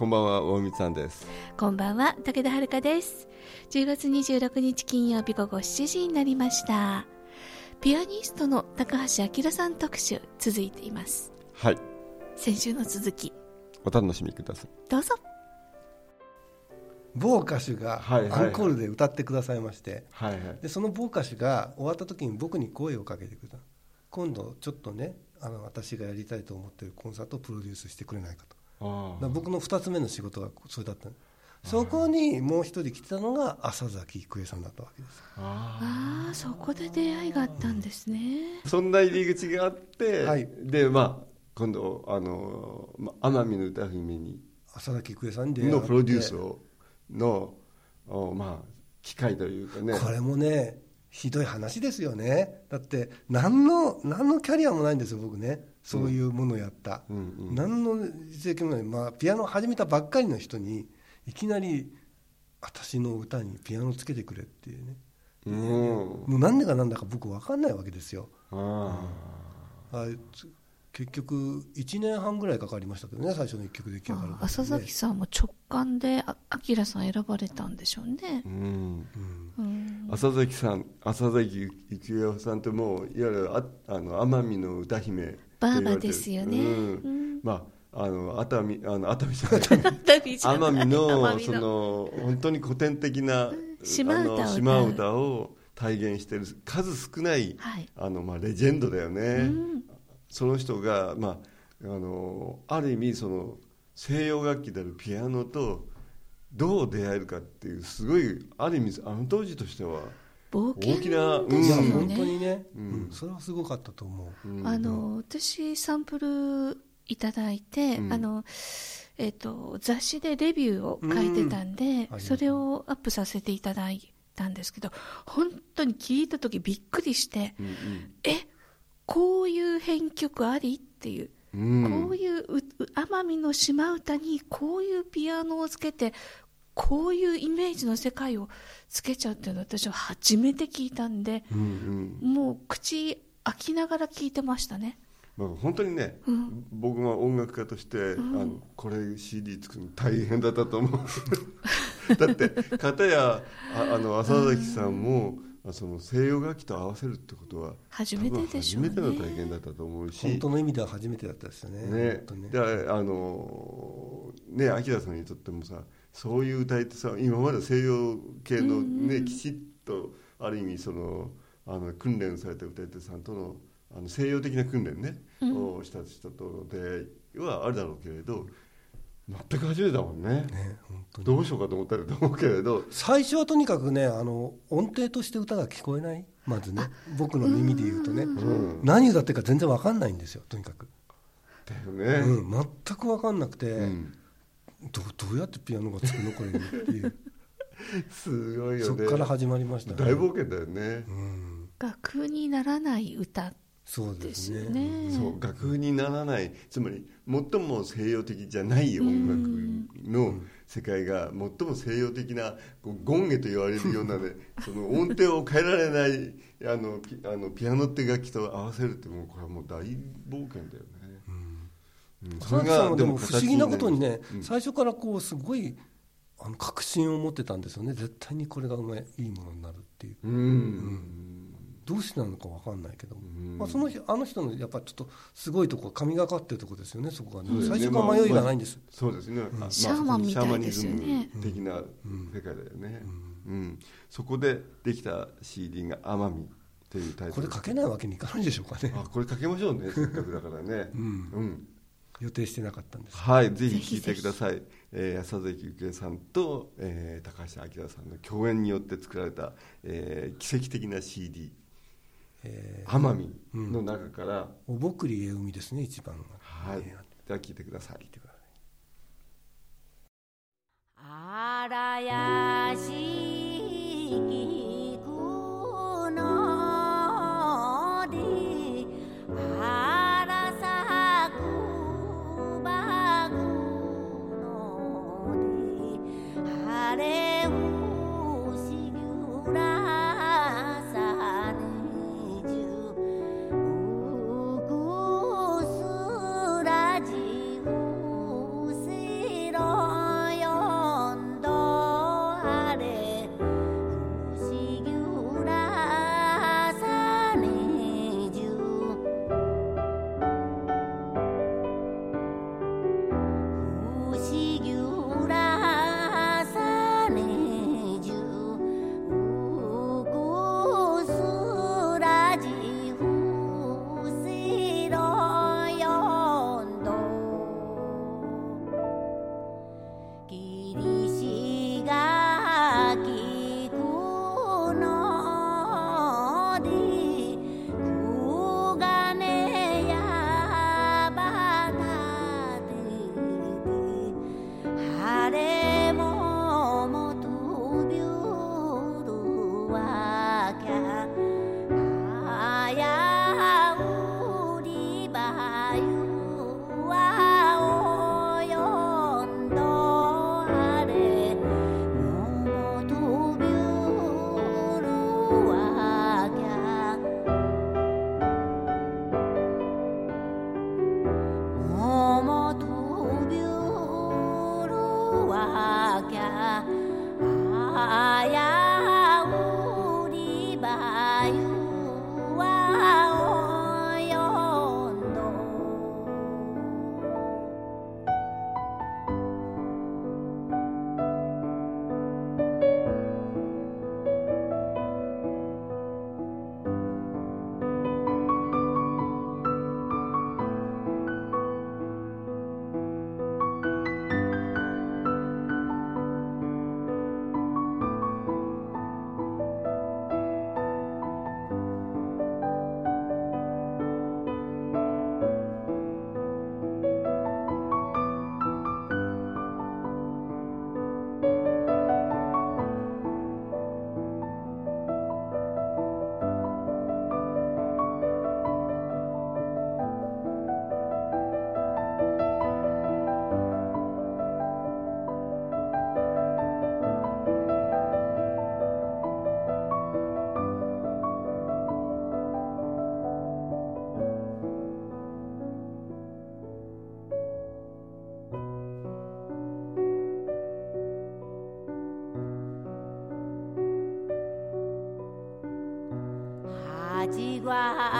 こんばんは大光さんです。こんばんは武田遥です。10月26日金曜日午後7時になりました。ピアニストの高橋明さん特集続いています。はい。先週の続き。お楽しみください。どうぞ。某歌手がアンコールで歌ってくださいまして、はいはい。でその某歌手が終わった時に僕に声をかけてくれた今度ちょっとねあの私がやりたいと思ってるコンサートをプロデュースしてくれないかと僕の2つ目の仕事がそれだったの。そこにもう一人来てたのが浅崎郁恵さんだったわけですあああそこで出会いがあったんですね。そんな入り口があって、はい。でまあ今度あの、まあ、奄美の歌姫に浅崎郁恵さんに出会のプロデュースをのおまあ機会というかね。これもねひどい話ですよね。だって何の何のキャリアもないんですよ僕ね。そういうものをやった、うんうん何の実績もない、まあ、ピアノを始めたばっかりの人にいきなり私の歌にピアノつけてくれっていうね。うん。もう何でかなんだか僕分かんないわけですよ。ああつ結局1年半ぐらいかかりましたけどね最初の1曲出来上がるね。浅崎さんも直感であ明さん選ばれたんでしょうね。ーうん。うん。浅崎さん浅崎幸恵さんってもういわゆるああの奄美の歌姫って言われてる。バーバですよね。うん。うん。まああの熱海あの熱海じゃない。奄美のその本当に古典的な島歌島歌を体現している数少ない、はい。あのまあ、レジェンドだよね、うんその人が、まあ、あのある意味その西洋楽器であるピアノとどう出会えるかっていうすごいある意味あの当時としては、冒険大きなうん。本当にね。ね、うん。うん。それはすごかったと思う。うん。あの私サンプルいただいて、うん。あのえっと雑誌でレビューを書いてたんで、うん。それをアップさせていただいたんですけど本当に聞いた時びっくりしてうん。えこういう編曲ありっていう、うん。うんこういううう奄美の島唄にこういうピアノをつけてこういうイメージの世界をつけちゃうっていうのは私は初めて聞いたんでうんうん。もう口開きながら聞いてましたね。まあ、本当にね、うん。僕が音楽家として、あのこれ CD 作るの大変だったと思う。だって片やああの浅崎さんも、あその西洋楽器と合わせるってことは初めてでしょうね。初めての体験だったと思うし。本当の意味では初めてだったですよね。ね。ね。であのね明さんにとってもさそういう歌いってさ今まで西洋系のね、きちっとある意味そのあの訓練された歌い手さんとのあの西洋的な訓練ね、をした人との出会いはあるだろうけれど全く初めてだもんね。ねどうしようかと思ったらと思うけれど。最初はとにかくねあの音程として歌が聞こえない？まずね。僕の耳で言うとね、うん。何歌ってるか全然わかんないんですよとにかく、だよね、うん、全くわかんなくて、うん。どどうやってピアノがつくのこれにっていう。すごいよね。そこから始まりましたね。大冒険だよね、うん、楽にならない歌そうでですすねよね。そう楽譜にならない。つまり最も西洋的じゃない音楽の世界が最も西洋的なこうゴンゲと言われるようなね その音程を変えられないあのピあのピアノって楽器と合わせるってもうこれはもう大冒険だよね、うん。佐々木さんはでも不思議なことにね、形になる最初からこうすごいあの確信を持ってたんですよね。絶対にこれがうまいいいものになるっていう。うん、うんどうしてなのかわかんないけど、ん。まあ、その人あの人のやっぱちょっとすごいとこ神がかってるとこですよねそこがね、ね最初から迷いがないんです、そうですね、あまあシャーマンみたいですよね。シャーマニズム的な世界だよね、うん。そこでできた CD が「奄美」というタイトル。これ書けないわけにいかないでしょうかね。あこれかけましょうねせっかくだからね。うん。うん。予定してなかったんです。はいぜひぜひ聴いてください。えー浅崎幸恵さんと、えー高橋明さんの共演によって作られた、えー奇跡的な CD えー、奄美の中から、うん、おぼくりえ海ですね一番は。い、では聞いてください。あらやしき igual.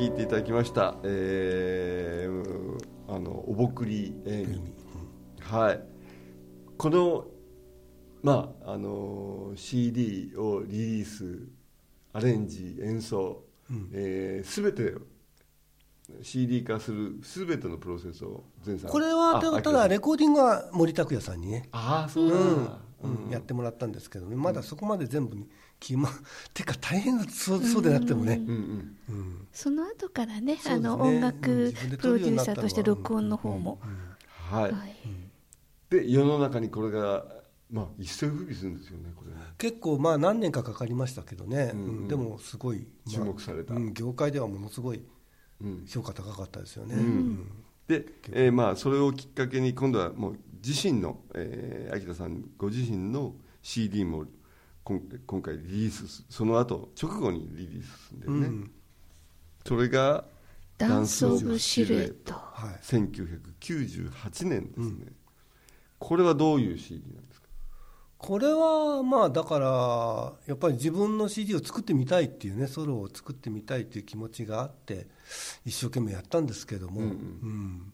い聞いていただきました。えー、あのおぼくり演技。はい。このまああの CD をリリースアレンジ演奏、うん。えー、全て CD 化する全てのプロセスを前さん。これはただレコーディングは森拓也さんにね。ああそうなんだ、うんうん、やってもらったんですけどね。まだそこまで全部決ま てか大変だそうそうでなってもね、うんうん、その後からね、ね、あの音楽プロデューサーとして録音の方も、はい、はい、で世の中にこれがまあ一世風靡するんですよねこれね。結構まあ何年かかかりましたけどね、うんうん、でもすごい、まあ、注目された、業界ではものすごい評価高かったですよね、で、えー、まあそれをきっかけに今度はもう自身の、えー、秋田さんご自身の CD も今回リリースその後直後にリリースするんだよね、うん、それが「ダンス・オブ・シルエット」はい、1998年ですね、うん、これはどういう CD なんですか？これはまあだからやっぱり自分の CD を作ってみたいっていうねソロを作ってみたいっていう気持ちがあって一生懸命やったんですけども、うん、うん、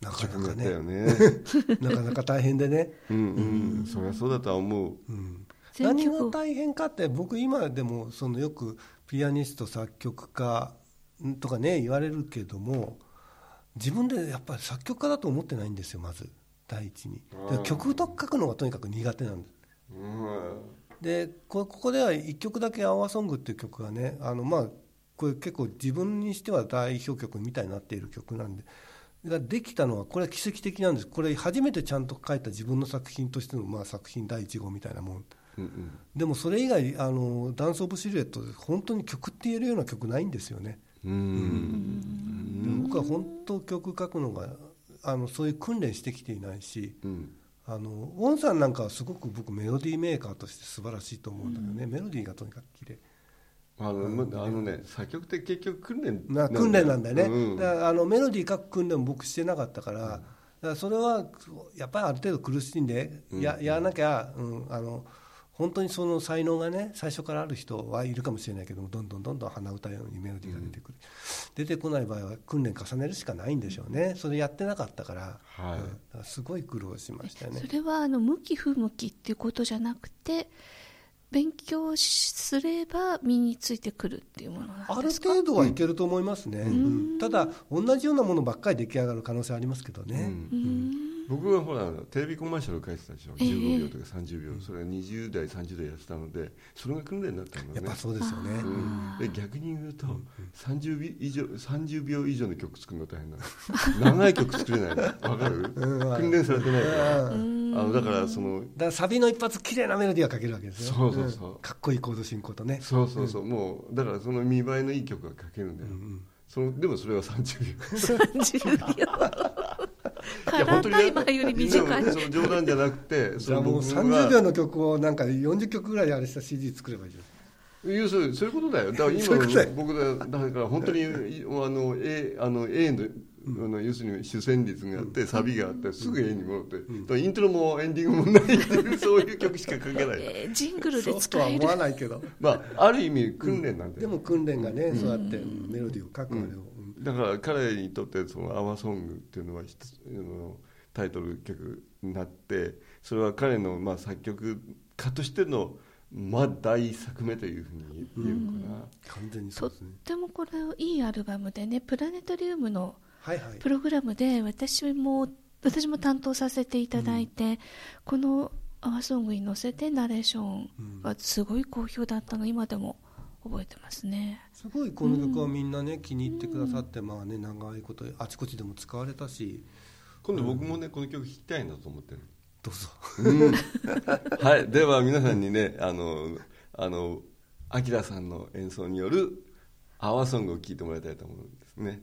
なかなかね、ね、なかなか大変でね。うん、うん、そりゃそうだとは思う、うん、何が大変かって僕今でもそのよくピアニスト作曲家とかね言われるけども自分でやっぱり作曲家だと思ってないんですよまず。第一に。曲と書くのがとにかく苦手なんです、でここでは1曲だけ「アワーソング」っていう曲がねあのまあこれ結構自分にしては代表曲みたいになっている曲なんでができたのはこれは奇跡的なんです。これ初めてちゃんと書いた自分の作品としてのまあ作品第1号みたいなもん、うんうん、でもそれ以外あのダンス・オブ・シルエットで本当に曲って言えるような曲ないんですよね。うん、僕は本当曲書くのがあのそういう訓練してきていないし、うん、あのウォンさんなんかはすごく僕メロディーメーカーとして素晴らしいと思うんだけどね、うん、メロディーがとにかく綺麗あの、あのね作曲って結局訓練な訓練なんだよね、うん、だからあのメロディー書く訓練も僕してなかったから,、だからそれはやっぱりある程度苦しんでや,、やらなきゃ、うん、あの本当にその才能がね最初からある人はいるかもしれないけどもどんどんどんどん鼻歌ようにメロディーが出てくる、うん、出てこない場合は訓練重ねるしかないんでしょうね。それやってなかったから,、はい。うん、すごい苦労しましたよねそれはあの向き不向きっていうことじゃなくて勉強すれば身についてくるっていうものなんですか？ある程度はいけると思いますね、うん、ただ同じようなものばっかり出来上がる可能性ありますけどね、うん僕はほらテレビコマーシャル書いてたでしょ、えー、15秒とか30秒。それは20代30代やってたのでそれが訓練だったのね。やっぱそうですよね、うん、で逆に言うと30秒以上 ,30 秒以上の曲作るの大変なの。長い曲作れないの。分かる、うん、訓練されてないから、あのだからそのだサビの一発綺麗なメロディーが書けるわけですよ。そうそうそう、かっこいいコード進行とね。そうそうそう、もうだからその見栄えのいい曲が書けるんだよ、そのでもそれは30秒。30秒カラータイマーより短い。その冗談じゃなくてじゃあもう30秒の曲をなんか40曲ぐらいあれした CD 作ればいいじゃん。いうそうそういうことだよ。だから今僕だだから本当にあの A, あの A のあの要するに主旋律があってサビがあってすぐ A に戻って、うん、イントロもエンディングもないっていう そういう曲しか書けない、えー、ジングルで使える。とは思わないけど。まあある意味訓練なんで、でも訓練がね、そうやってメロディーを書くまでを、だから彼にとってその「アワソング」っていうのは一つのタイトル曲になってそれは彼のまあ作曲家としてのまあ大作目というふうに言えるかな、うん、完全にそうですね。とってもこれいいアルバムでねプラネタリウムのプログラムで私も私も担当させていただいて、うん、この「アワソング」に乗せてナレーションがすごい好評だったの今でも覚えてますね。すごいこの曲はみんなね、気に入ってくださって、まあね長いことあちこちでも使われたし。今度僕もね、この曲弾きたいなと思ってる。どうぞ、うん、はいでは皆さんにねあのあのアキラさんの演奏による「アワーソング」を聴いてもらいたいと思うんですね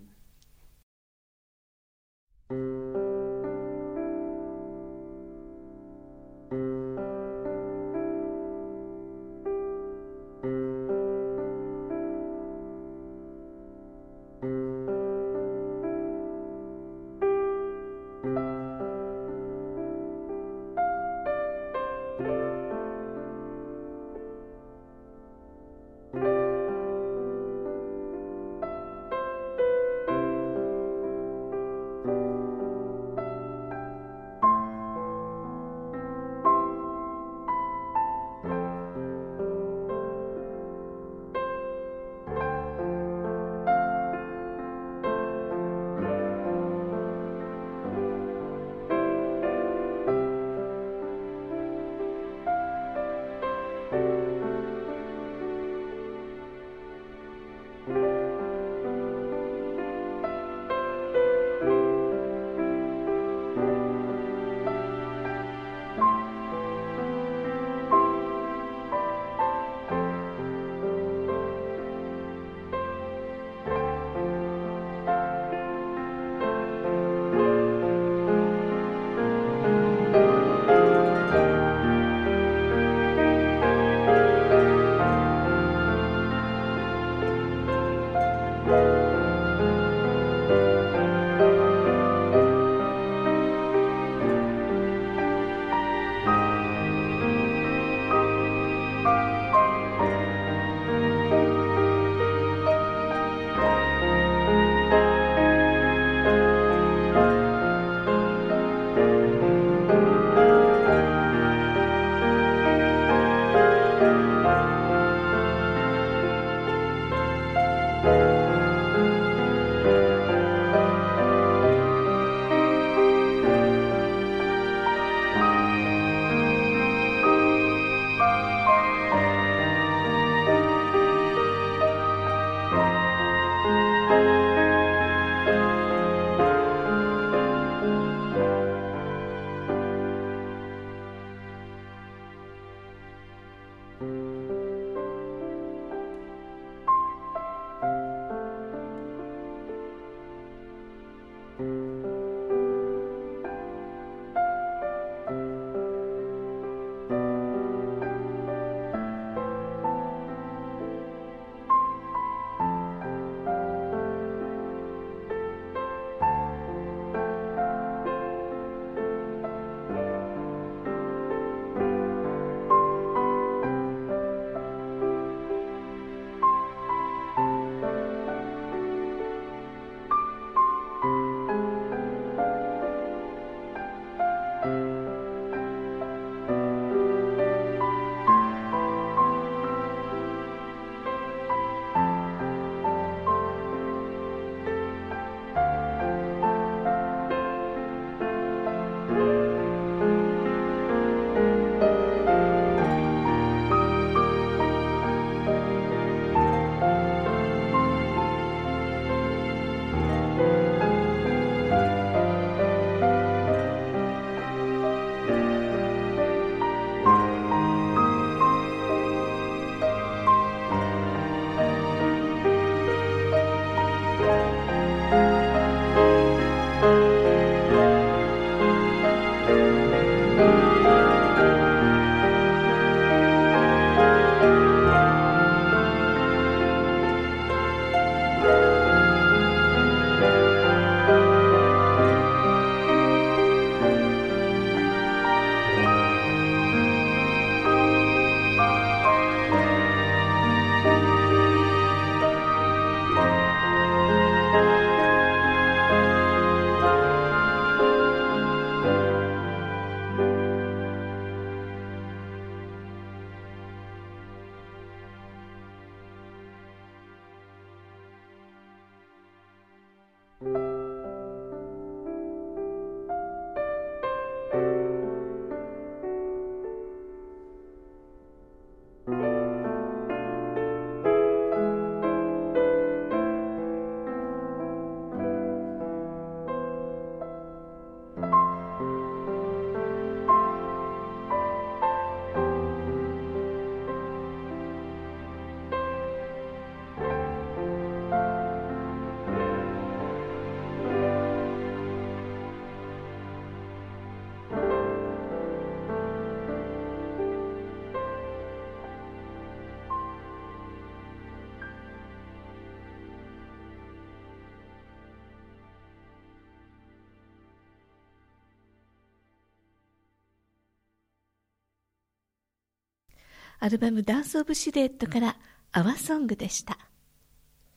アルバム「ダンス・オブ・シルエット」から「アワソング」でした。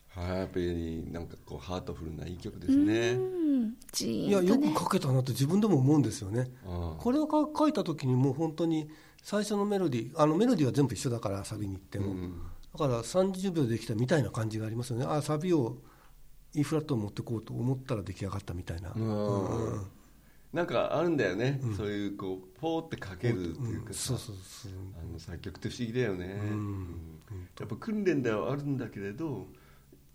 はいやっぱりなんかこうハートフルないい曲ですね。うんじーいやよく書けたなって自分でも思うんですよね。これを書書いた時にもう本当に最初のメロディーあのメロディーは全部一緒だからサビに行っても、うん。だから30秒でできたみたいな感じがありますよね。あサビを E フラットを持ってこうと思ったら出来上がったみたいな、うんなんかあるんだよね、そういうこうポーってかけるっていうかさ、そうそうそう。あの作曲って不思議だよね、ん。うん。やっぱ訓練ではあるんだけれど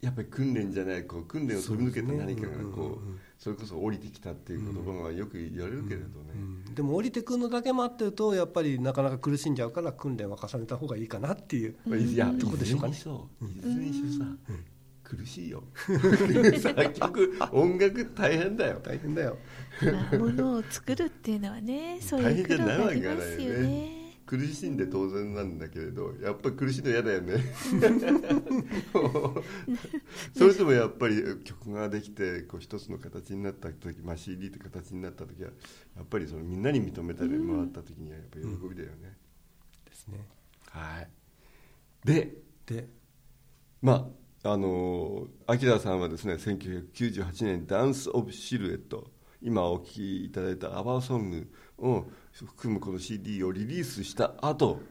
やっぱり訓練じゃないこう訓練を飛び抜けた何かがこううんうんうんそれこそ降りてきたっていう言葉がよく言われるけれどね、うん。でも降りてくるのだけ待ってるとやっぱりなかなか苦しんじゃうから訓練は重ねた方がいいかなっていう、まあいやいとこでしょうかね。いずれにしろさ、苦しいよ。作曲音楽大変だよ。大変だよ。まあ、ものを作るっていうのはね そうい大変じう苦労があゃないわけりますよがないよねね。苦しんで当然なんだけれどやっぱり苦しいの嫌だよね。それでもやっぱり曲ができてこう一つの形になった時、まあ、CD って形になった時はやっぱりそのみんなに認めたり回った時にはやっぱり喜びだよね、ですね。はい。ででまああのアキラさんはですね1998年「ダンス・オブ・シルエット」今お聴きいただいた「アバーソング」を含むこの CD をリリースした後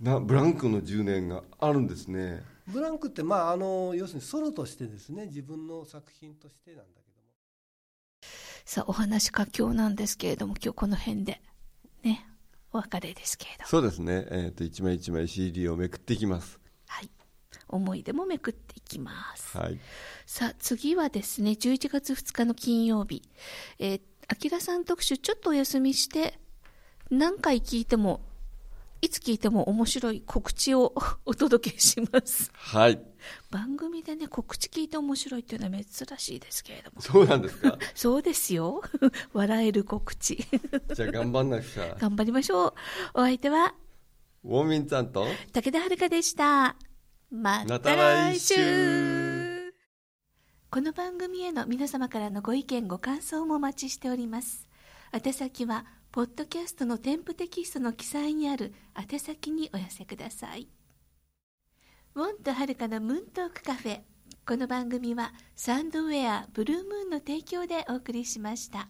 なブランクの10年があるんですね。ブランクってまああの要するにソロとしてですね自分の作品としてなんだけども。さあお話佳境なんですけれども今日この辺でねお別れですけれどそうですね、えー、と一枚一枚 CD をめくっていきます。はい思い出もめくっていきますはいさあ次はですね11月2日の金曜日えー、あきらさん特集ちょっとお休みして何回聞いてもいつ聞いても面白い告知を お届けします。はい番組でね、告知聞いて面白いっていうのは珍しいですけれども。そうなんですか？そうですよ。笑える告知。じゃあ頑張んなくちゃ頑張りましょう。お相手はウォーミンさんと武田遥でした。また来週。週この番組への皆様からのご意見ご感想もお待ちしております。宛先はポッドキャストの添付テキストの記載にある宛先にお寄せください。ウォンとはるかのムーントークカフェ。この番組はサンドウェアブルームーンの提供でお送りしました。